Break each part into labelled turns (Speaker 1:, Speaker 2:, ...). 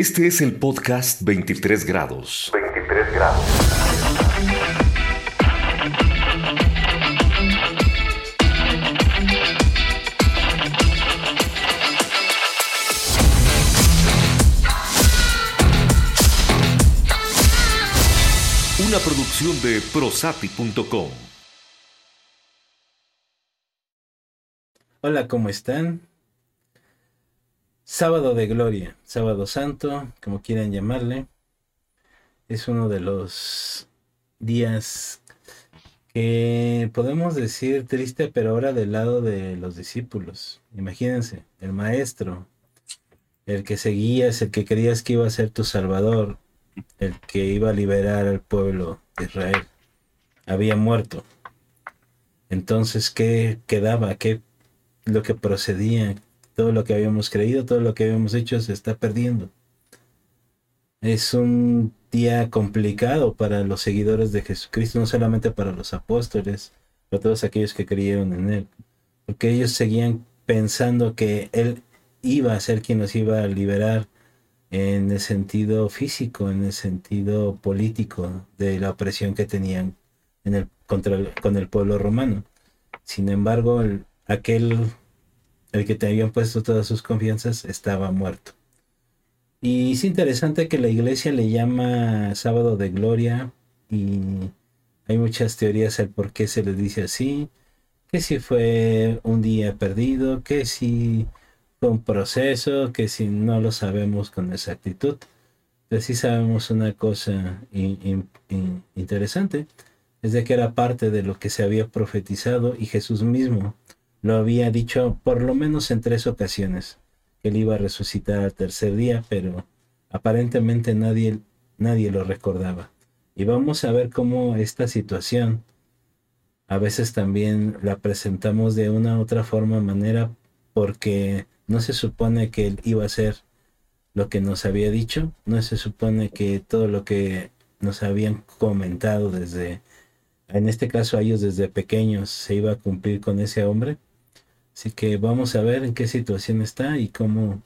Speaker 1: Este es el podcast 23 grados. 23 grados. Una producción de prosati.com.
Speaker 2: Hola, ¿cómo están? Sábado de Gloria, Sábado Santo, como quieran llamarle, es uno de los días que podemos decir triste, pero ahora del lado de los discípulos. Imagínense, el maestro, el que seguías, el que creías que iba a ser tu salvador, el que iba a liberar al pueblo de Israel, había muerto. Entonces, ¿qué quedaba? ¿Qué lo que procedía? Todo lo que habíamos creído, todo lo que habíamos hecho se está perdiendo. Es un día complicado para los seguidores de Jesucristo, no solamente para los apóstoles, para todos aquellos que creyeron en Él, porque ellos seguían pensando que Él iba a ser quien nos iba a liberar en el sentido físico, en el sentido político de la opresión que tenían en el, contra con el pueblo romano. Sin embargo, aquel el que te habían puesto todas sus confianzas, estaba muerto. Y es interesante que la iglesia le llama sábado de gloria y hay muchas teorías al por qué se le dice así, que si fue un día perdido, que si fue un proceso, que si no lo sabemos con exactitud. Pero sí sabemos una cosa interesante, es de que era parte de lo que se había profetizado y Jesús mismo lo había dicho por lo menos en tres ocasiones, que él iba a resucitar al tercer día, pero aparentemente nadie, nadie lo recordaba. Y vamos a ver cómo esta situación a veces también la presentamos de una u otra forma, manera, porque no se supone que él iba a ser lo que nos había dicho, no se supone que todo lo que nos habían comentado desde, en este caso a ellos desde pequeños, se iba a cumplir con ese hombre. Así que vamos a ver en qué situación está y cómo,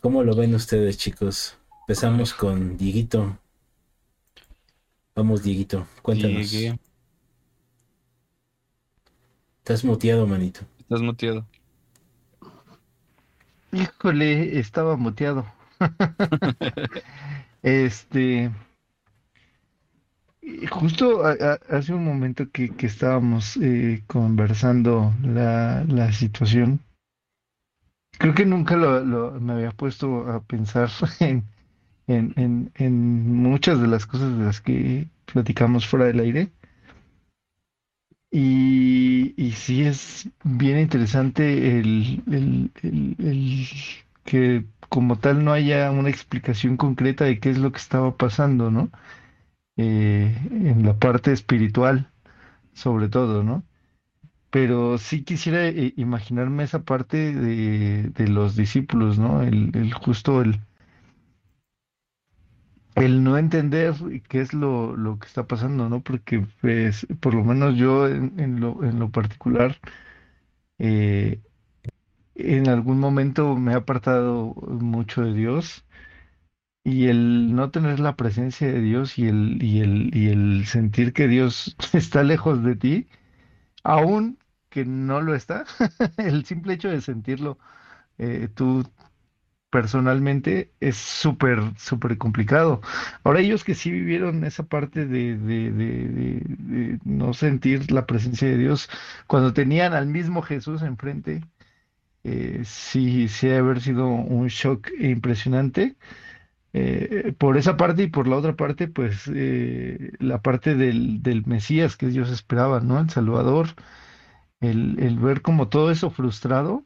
Speaker 2: cómo lo ven ustedes, chicos. Empezamos con Dieguito. Vamos, Dieguito, cuéntanos. Estás muteado, manito.
Speaker 3: Estás muteado.
Speaker 4: Híjole, estaba muteado. este, Justo hace un momento que, estábamos eh, conversando la, la, situación, creo que nunca lo, me había puesto a pensar en, en, en, muchas de las cosas de las que platicamos fuera del aire. Y, y sí es bien interesante el, el, el que como tal no haya una explicación concreta de qué es lo que estaba pasando, ¿no? Eh, en la parte espiritual, sobre todo, ¿no? Pero sí quisiera eh, imaginarme esa parte de, los discípulos, ¿no? El, justo el, el no entender qué es lo, lo, que está pasando, ¿no? Porque pues, por lo menos yo en, lo, en lo particular, eh, en algún momento me he apartado mucho de Dios y el no tener la presencia de Dios y el, y el, y el sentir que Dios está lejos de ti, aún que no lo está, el simple hecho de sentirlo eh, tú personalmente es súper, súper complicado. Ahora ellos que sí vivieron esa parte de, de, de, no sentir la presencia de Dios cuando tenían al mismo Jesús enfrente, eh, sí, sí haber sido un shock impresionante. Eh, por esa parte y por la otra parte, pues eh, la parte del, del, Mesías que ellos esperaban, ¿no? El Salvador, el, el ver como todo eso frustrado,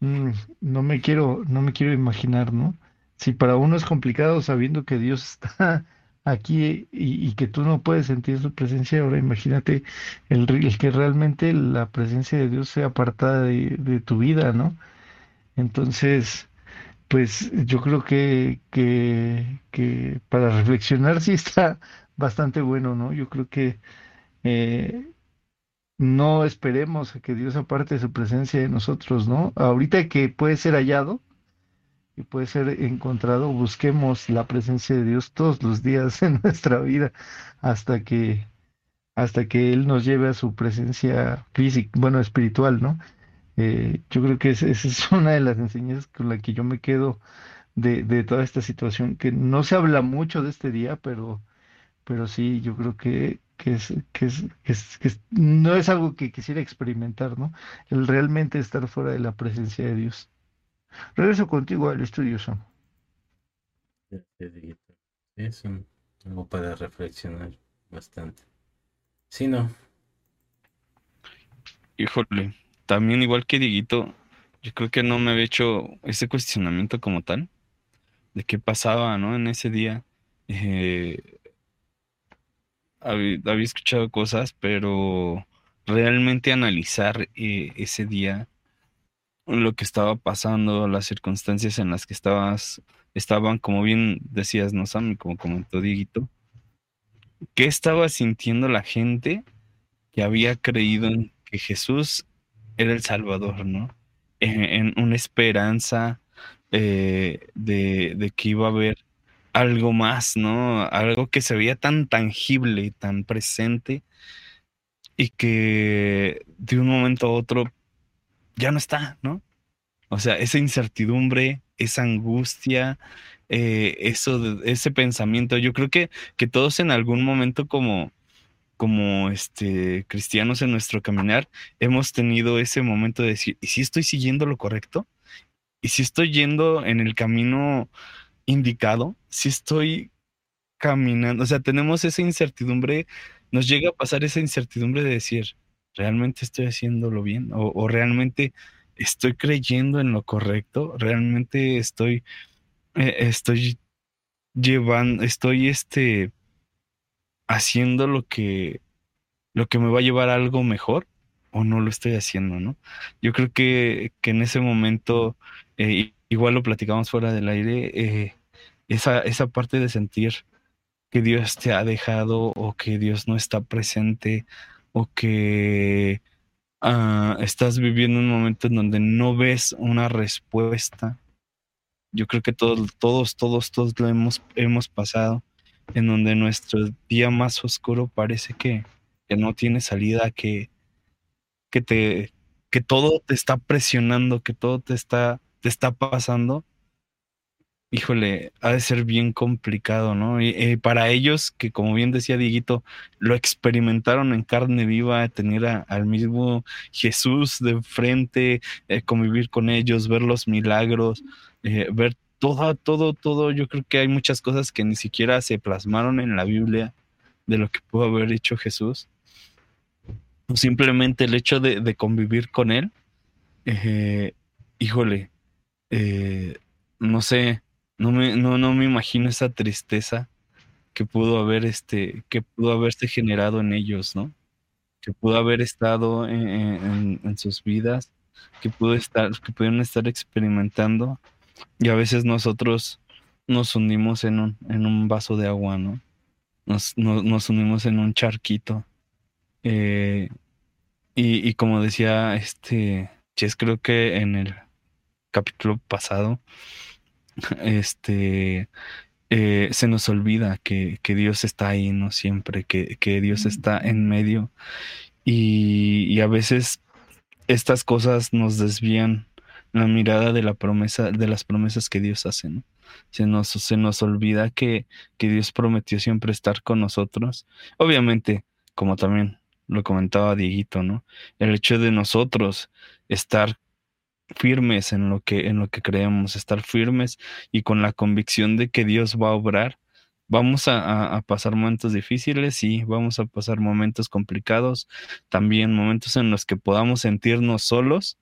Speaker 4: mm, no me quiero, no me quiero imaginar, ¿no? Si para uno es complicado sabiendo que Dios está aquí y, que tú no puedes sentir su presencia, ahora imagínate el, el que realmente la presencia de Dios sea apartada de, de tu vida, ¿no? Entonces, pues yo creo que, que, para reflexionar sí está bastante bueno, ¿no? Yo creo que eh, no esperemos a que Dios aparte su presencia de nosotros, ¿no? Ahorita que puede ser hallado, y puede ser encontrado, busquemos la presencia de Dios todos los días en nuestra vida hasta que hasta que Él nos lleve a su presencia física, bueno, espiritual, ¿no? Eh, yo creo que esa es una de las enseñanzas con la que yo me quedo de, de toda esta situación, que no se habla mucho de este día, pero, pero sí, yo creo que, que, es, que, es, que, es, que no es algo que quisiera experimentar, ¿no? El realmente estar fuera de la presencia de Dios. Regreso contigo al estudio, Sam.
Speaker 2: Es algo para reflexionar bastante. Sí, no.
Speaker 3: Híjole, también igual que Dieguito, yo creo que no me había hecho ese cuestionamiento como tal, de qué pasaba, ¿no? En ese día. Eh, había, escuchado cosas, pero realmente analizar eh, ese día lo que estaba pasando, las circunstancias en las que estabas, estaban, como bien decías, ¿no, Sam? Como comentó Dieguito, ¿qué estaba sintiendo la gente que había creído en que Jesús era el Salvador, ¿no? En, una esperanza eh, de, que iba a haber algo más, ¿no? Algo que se veía tan tangible, tan presente, y que de un momento a otro ya no está, ¿no? O sea, esa incertidumbre, esa angustia, eh, eso, ese pensamiento, yo creo que, que todos en algún momento como como este, cristianos en nuestro caminar, hemos tenido ese momento de decir, ¿y si estoy siguiendo lo correcto? ¿Y si estoy yendo en el camino indicado? ¿Si estoy caminando? O sea, tenemos esa incertidumbre, nos llega a pasar esa incertidumbre de decir, ¿realmente estoy haciéndolo bien? ¿O, realmente estoy creyendo en lo correcto? ¿Realmente estoy, eh, estoy llevando, estoy este haciendo lo que, lo que me va a llevar a algo mejor o no lo estoy haciendo, ¿no? Yo creo que, que en ese momento, eh, igual lo platicamos fuera del aire, eh, esa, esa parte de sentir que Dios te ha dejado o que Dios no está presente o que uh, estás viviendo un momento en donde no ves una respuesta. Yo creo que todos, todos, todos, todos lo hemos, hemos pasado en donde nuestro día más oscuro parece que, no tiene salida, que, que, te, que todo te está presionando, que todo te está, te está pasando, híjole, ha de ser bien complicado, ¿no? Y, para ellos, que como bien decía Dieguito, lo experimentaron en carne viva, tener al mismo Jesús de frente, eh, convivir con ellos, ver los milagros, eh, ver todo, todo, todo, yo creo que hay muchas cosas que ni siquiera se plasmaron en la Biblia de lo que pudo haber hecho Jesús. O simplemente el hecho de, convivir con Él, eh, híjole, eh, no sé, no me, no, no me imagino esa tristeza que pudo haber este, que pudo haberse generado en ellos, ¿no? Que pudo haber estado en, en sus vidas, que pudo estar, que pudieron estar experimentando y a veces nosotros nos hundimos en un, en un vaso de agua, ¿no? Nos, nos, hundimos en un charquito. Eh, y, y, como decía este Ches, creo que en el capítulo pasado, este eh, se nos olvida que, que, Dios está ahí, ¿no? Siempre, que, que Dios está en medio. Y, y, a veces estas cosas nos desvían la mirada de la promesa, de las promesas que Dios hace, ¿no? Se nos, se nos olvida que, que Dios prometió siempre estar con nosotros. Obviamente, como también lo comentaba Dieguito, ¿no? El hecho de nosotros estar firmes en lo que, en lo que creemos, estar firmes y con la convicción de que Dios va a obrar. Vamos a, a, pasar momentos difíciles, sí, vamos a pasar momentos complicados, también momentos en los que podamos sentirnos solos,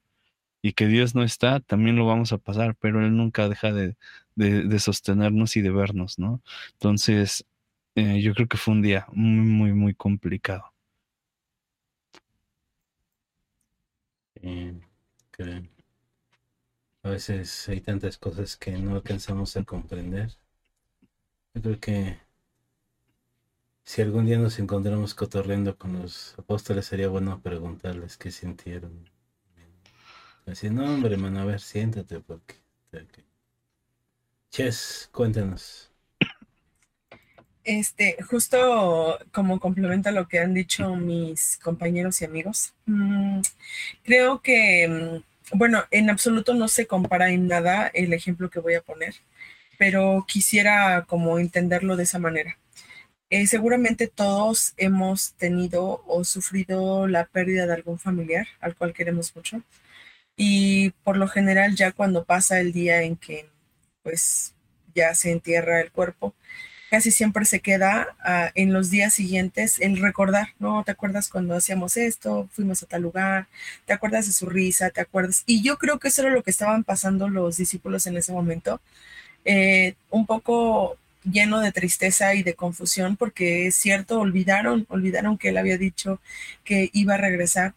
Speaker 3: y que Dios no está, también lo vamos a pasar, pero Él nunca deja de, sostenernos y de vernos, ¿no? Entonces, eh, yo creo que fue un día muy, muy, muy complicado.
Speaker 2: a veces hay tantas cosas que no alcanzamos a comprender. Yo creo que si algún día nos encontramos cotorreando con los apóstoles, sería bueno preguntarles qué sintieron Así, no, hombre, hermano, a ver, siéntate, porque. Ches, cuéntanos.
Speaker 5: Este, justo como complementa lo que han dicho mis compañeros y amigos, mm, creo que, mm, bueno, en absoluto no se compara en nada el ejemplo que voy a poner, pero quisiera como entenderlo de esa manera. Eh, seguramente todos hemos tenido o sufrido la pérdida de algún familiar al cual queremos mucho. Y por lo general ya cuando pasa el día en que pues ya se entierra el cuerpo, casi siempre se queda ah, en los días siguientes el recordar, ¿no? ¿Te acuerdas cuando hacíamos esto? Fuimos a tal lugar, ¿te acuerdas de su risa? ¿Te acuerdas? Y yo creo que eso era lo que estaban pasando los discípulos en ese momento, eh, un poco lleno de tristeza y de confusión, porque es cierto, olvidaron, olvidaron que él había dicho que iba a regresar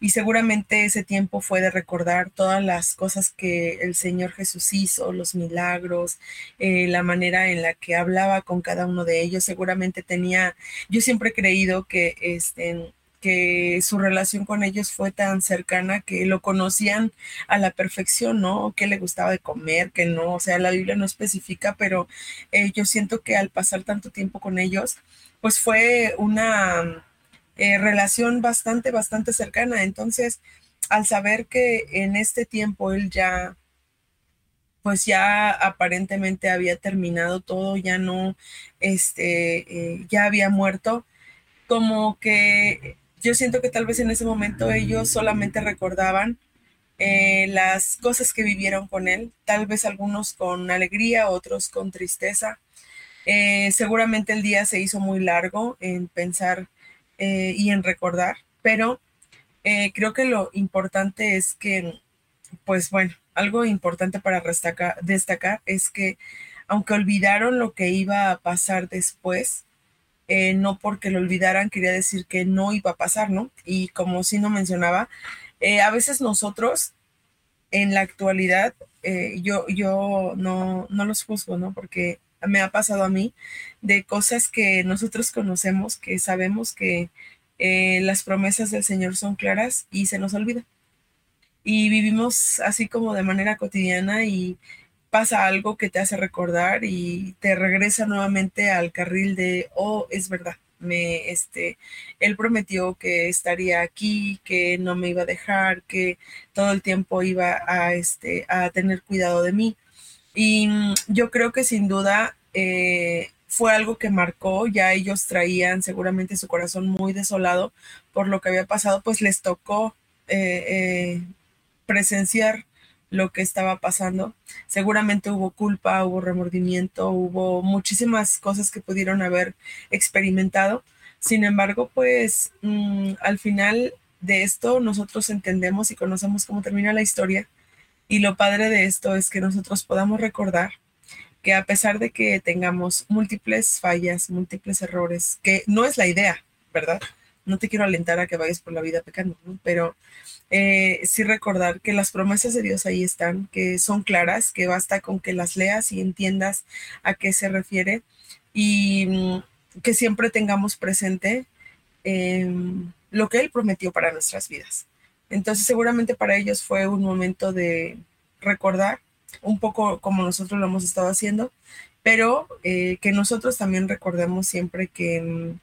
Speaker 5: y seguramente ese tiempo fue de recordar todas las cosas que el Señor Jesús hizo, los milagros, eh, la manera en la que hablaba con cada uno de ellos. Seguramente tenía, yo siempre he creído que este que su relación con ellos fue tan cercana que lo conocían a la perfección, ¿no? Que le gustaba de comer, que no, o sea, la Biblia no especifica, pero eh, yo siento que al pasar tanto tiempo con ellos, pues fue una eh, relación bastante, bastante cercana. Entonces, al saber que en este tiempo él ya, pues ya aparentemente había terminado todo, ya no, este, eh, ya había muerto, como que yo siento que tal vez en ese momento ellos solamente recordaban eh, las cosas que vivieron con él, tal vez algunos con alegría, otros con tristeza. seguramente el día se hizo muy largo en pensar eh, y en recordar, pero eh, creo que lo importante es que, pues bueno, algo importante para destacar, es que aunque olvidaron lo que iba a pasar después, eh, no porque lo olvidaran quería decir que no iba a pasar, ¿no? Y como si no mencionaba, a veces nosotros en la actualidad, yo, yo no, no los juzgo, ¿no? Porque me ha pasado a mí, de cosas que nosotros conocemos, que sabemos que eh, las promesas del Señor son claras y se nos olvida. Y vivimos así como de manera cotidiana y pasa algo que te hace recordar y te regresa nuevamente al carril de, oh, es verdad, me, este, él prometió que estaría aquí, que no me iba a dejar, que todo el tiempo iba a, este, a tener cuidado de mí. Y mm, yo creo que sin duda eh, fue algo que marcó, ya ellos traían seguramente su corazón muy desolado por lo que había pasado, pues les tocó eh, eh, presenciar lo que estaba pasando. Seguramente hubo culpa, hubo remordimiento, hubo muchísimas cosas que pudieron haber experimentado. Sin embargo, pues mm, al final de esto nosotros entendemos y conocemos cómo termina la historia y lo padre de esto es que nosotros podamos recordar que a pesar de que tengamos múltiples fallas, múltiples errores, que no es la idea, ¿verdad? No te quiero alentar a que vayas por la vida pecando, ¿no? pero eh, sí recordar que las promesas de Dios ahí están, que son claras, que basta con que las leas y entiendas a qué se refiere y mm, que siempre tengamos presente em, lo que Él prometió para nuestras vidas. Entonces seguramente para ellos fue un momento de recordar un poco como nosotros lo hemos estado haciendo, pero eh, que nosotros también recordemos siempre que mm,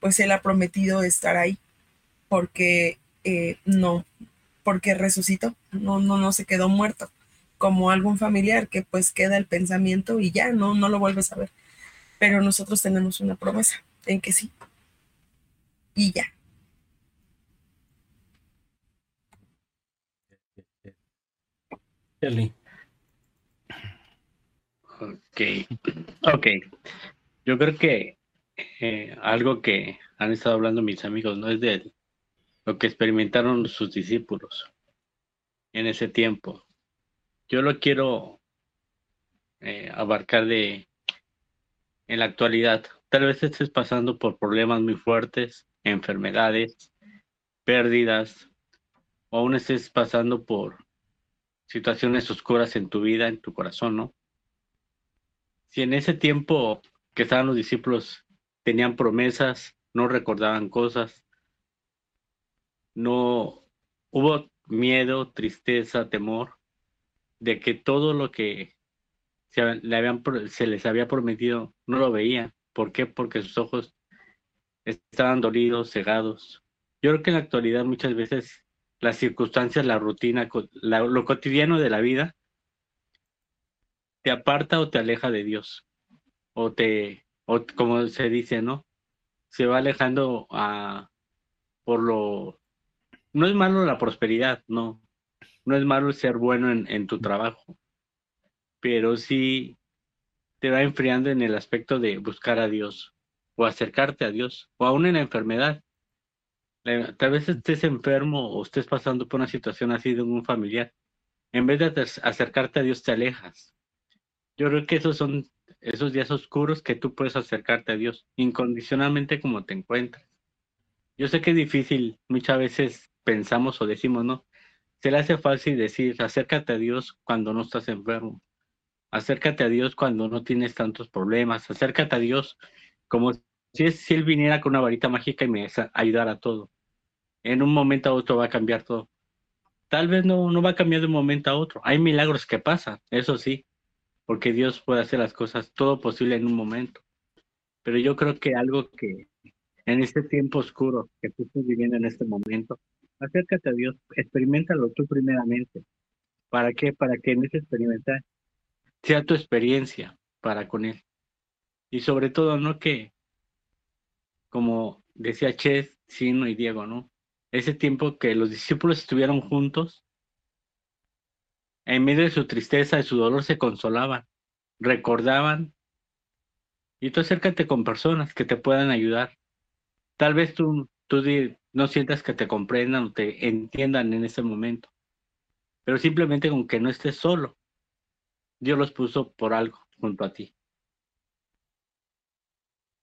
Speaker 5: pues Él ha prometido estar ahí, porque eh, no, porque resucitó, no, no, no se quedó muerto, como algún familiar que pues queda el pensamiento y ya, no, no lo vuelves a ver. Pero nosotros tenemos una promesa en que sí. Y ya.
Speaker 6: Ok, ok. Yo creo que eh, algo que han estado hablando mis amigos, ¿no? Es de lo que experimentaron sus discípulos en ese tiempo. Yo lo quiero eh, abarcar de en la actualidad. Tal vez estés pasando por problemas muy fuertes, enfermedades, pérdidas, o aún estés pasando por situaciones oscuras en tu vida, en tu corazón, ¿no? Si en ese tiempo que estaban los discípulos tenían promesas, no recordaban cosas, no hubo miedo, tristeza, temor de que todo lo que se, le habían, se les había prometido, no lo veían. ¿Por qué? Porque sus ojos estaban dolidos, cegados. Yo creo que en la actualidad muchas veces las circunstancias, la rutina, lo cotidiano de la vida te aparta o te aleja de Dios. O te, o como se dice, ¿no? Se va alejando a, por lo... No es malo la prosperidad, no. No es malo ser bueno en, en tu trabajo. Pero sí te va enfriando en el aspecto de buscar a Dios o acercarte a Dios, o aún en la enfermedad. Tal vez estés enfermo o estés pasando por una situación así de un familiar. En vez de acercarte a Dios, te alejas. Yo creo que esos son esos días oscuros que tú puedes acercarte a Dios incondicionalmente como te encuentras. Yo sé que es difícil, muchas veces pensamos o decimos, no, se le hace fácil decir, acércate a Dios cuando no estás enfermo, acércate a Dios cuando no tienes tantos problemas, acércate a Dios como si, si Él viniera con una varita mágica y me ayudara a todo. En un momento a otro va a cambiar todo. Tal vez no, no va a cambiar de un momento a otro. Hay milagros que pasan, eso sí, porque Dios puede hacer las cosas todo posible en un momento. Pero yo creo que algo que en este tiempo oscuro que tú estás viviendo en este momento, acércate a Dios, experimentalo tú primeramente. ¿Para qué? Para que en ese experimentar sea tu experiencia para con Él. Y sobre todo, no que, como decía Ches, Sino y Diego, ¿no? Ese tiempo que los discípulos estuvieron juntos, en medio de su tristeza, y su dolor, se consolaban, recordaban. Y tú acércate con personas que te puedan ayudar. Tal vez tú, tú no sientas que te comprendan o te entiendan en ese momento, pero simplemente con que no estés solo. Dios los puso por algo junto a ti.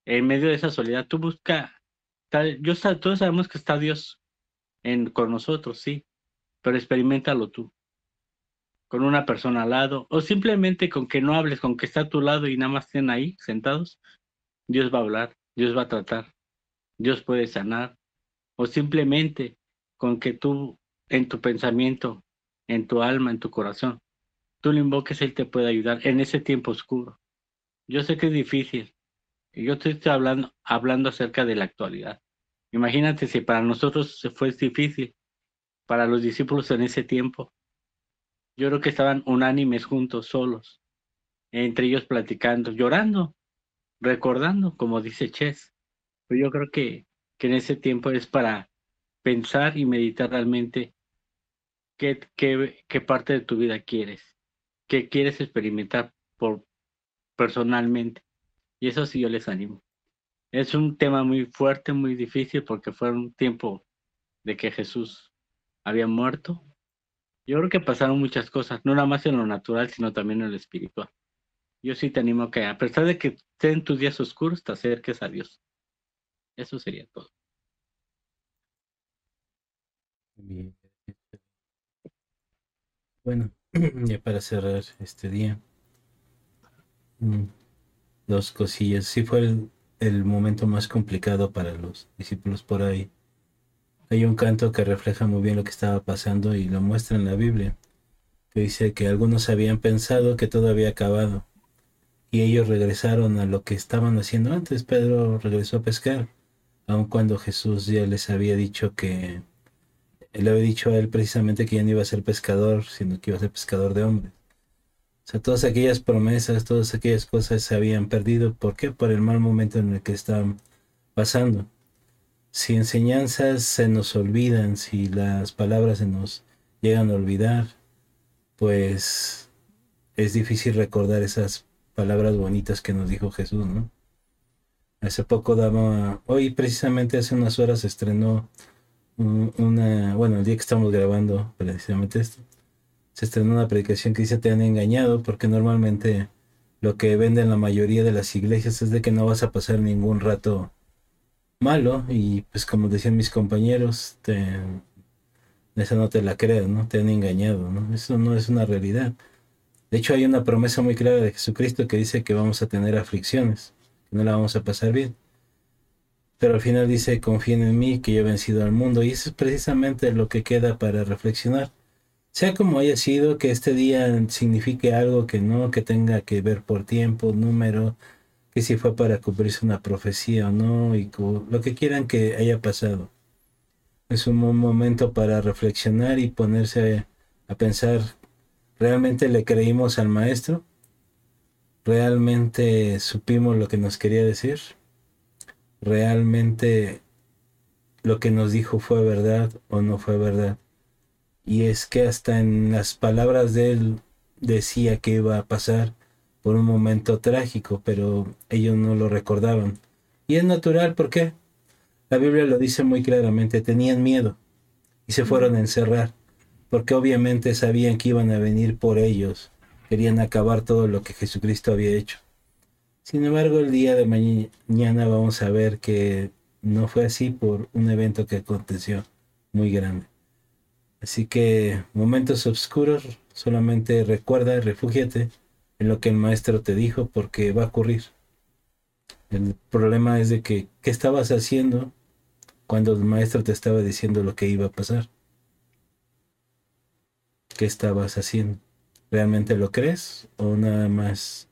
Speaker 6: En medio de esa soledad, tú busca, tal, yo, todos sabemos que está Dios en, con nosotros, sí, pero experimentalo tú con una persona al lado, o simplemente con que no hables, con que está a tu lado y nada más estén ahí sentados, Dios va a hablar, Dios va a tratar, Dios puede sanar, o simplemente con que tú en tu pensamiento, en tu alma, en tu corazón, tú lo invoques, Él te puede ayudar en ese tiempo oscuro. Yo sé que es difícil, yo estoy hablando, hablando acerca de la actualidad. Imagínate si para nosotros fue difícil, para los discípulos en ese tiempo, yo creo que estaban unánimes juntos, solos, entre ellos platicando, llorando, recordando, como dice Ches. Pero yo creo que, que en ese tiempo es para pensar y meditar realmente qué, qué, qué parte de tu vida quieres, qué quieres experimentar por, personalmente. Y eso sí yo les animo. Es un tema muy fuerte, muy difícil, porque fue un tiempo de que Jesús había muerto, yo creo que pasaron muchas cosas, no nada más en lo natural, sino también en lo espiritual. Yo sí te animo a que, a pesar de que estén tus días oscuros, te acerques a Dios. Eso sería todo.
Speaker 2: Bueno, ya para cerrar este día, mm, dos cosillas. Sí fue el, el momento más complicado para los discípulos por ahí hay un canto que refleja muy bien lo que estaba pasando y lo muestra en la Biblia, que dice que algunos habían pensado que todo había acabado y ellos regresaron a lo que estaban haciendo antes. Pedro regresó a pescar, aun cuando Jesús ya les había dicho que él había dicho a él precisamente que ya no iba a ser pescador, sino que iba a ser pescador de hombres. O sea, todas aquellas promesas, todas aquellas cosas se habían perdido. ¿Por qué? Por el mal momento en el que estaban pasando si enseñanzas se nos olvidan, si las palabras se nos llegan a olvidar, pues es difícil recordar esas palabras bonitas que nos dijo Jesús, ¿no? Hace poco daba, hoy precisamente hace unas horas estrenó una, bueno, el día que estamos grabando precisamente esto, se estrenó una predicación que dice te han engañado porque normalmente lo que venden la mayoría de las iglesias es de que no vas a pasar ningún rato malo y pues como decían mis compañeros, te, esa no te la creas, ¿no? Te han engañado, ¿no? Eso no es una realidad. De hecho hay una promesa muy clara de Jesucristo que dice que vamos a tener aflicciones, que no la vamos a pasar bien. Pero al final dice, confíen en mí, que yo he vencido al mundo. Y eso es precisamente lo que queda para reflexionar. Sea como haya sido, que este día signifique algo que no, que tenga que ver por tiempo, número, que si fue para cumplirse una profecía o no, y lo que quieran que haya pasado. Es un momento para reflexionar y ponerse a pensar, ¿realmente le creímos al maestro? ¿Realmente supimos lo que nos quería decir? ¿Realmente lo que nos dijo fue verdad o no fue verdad? Y es que hasta en las palabras de él decía que iba a pasar por un momento trágico, pero ellos no lo recordaban. Y es natural, ¿por qué? La Biblia lo dice muy claramente, tenían miedo y se fueron a encerrar, porque obviamente sabían que iban a venir por ellos, querían acabar todo lo que Jesucristo había hecho. Sin embargo, el día de mañana vamos a ver que no fue así por un evento que aconteció muy grande. Así que momentos oscuros, solamente recuerda, refúgiate en lo que el maestro te dijo porque va a ocurrir. El problema es de que, ¿qué estabas haciendo cuando el maestro te estaba diciendo lo que iba a pasar? ¿Qué estabas haciendo? ¿Realmente lo crees o nada más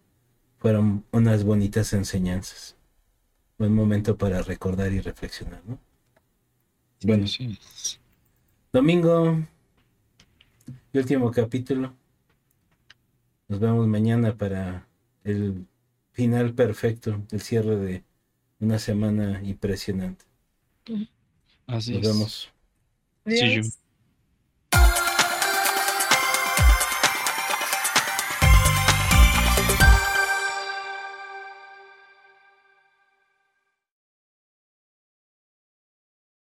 Speaker 2: fueron unas bonitas enseñanzas? Buen momento para recordar y reflexionar, ¿no?
Speaker 3: Bueno, sí.
Speaker 2: Domingo, el último capítulo. Nos vemos mañana para el final perfecto, el cierre de una semana impresionante.
Speaker 3: Así
Speaker 2: Nos
Speaker 3: es.
Speaker 2: vemos.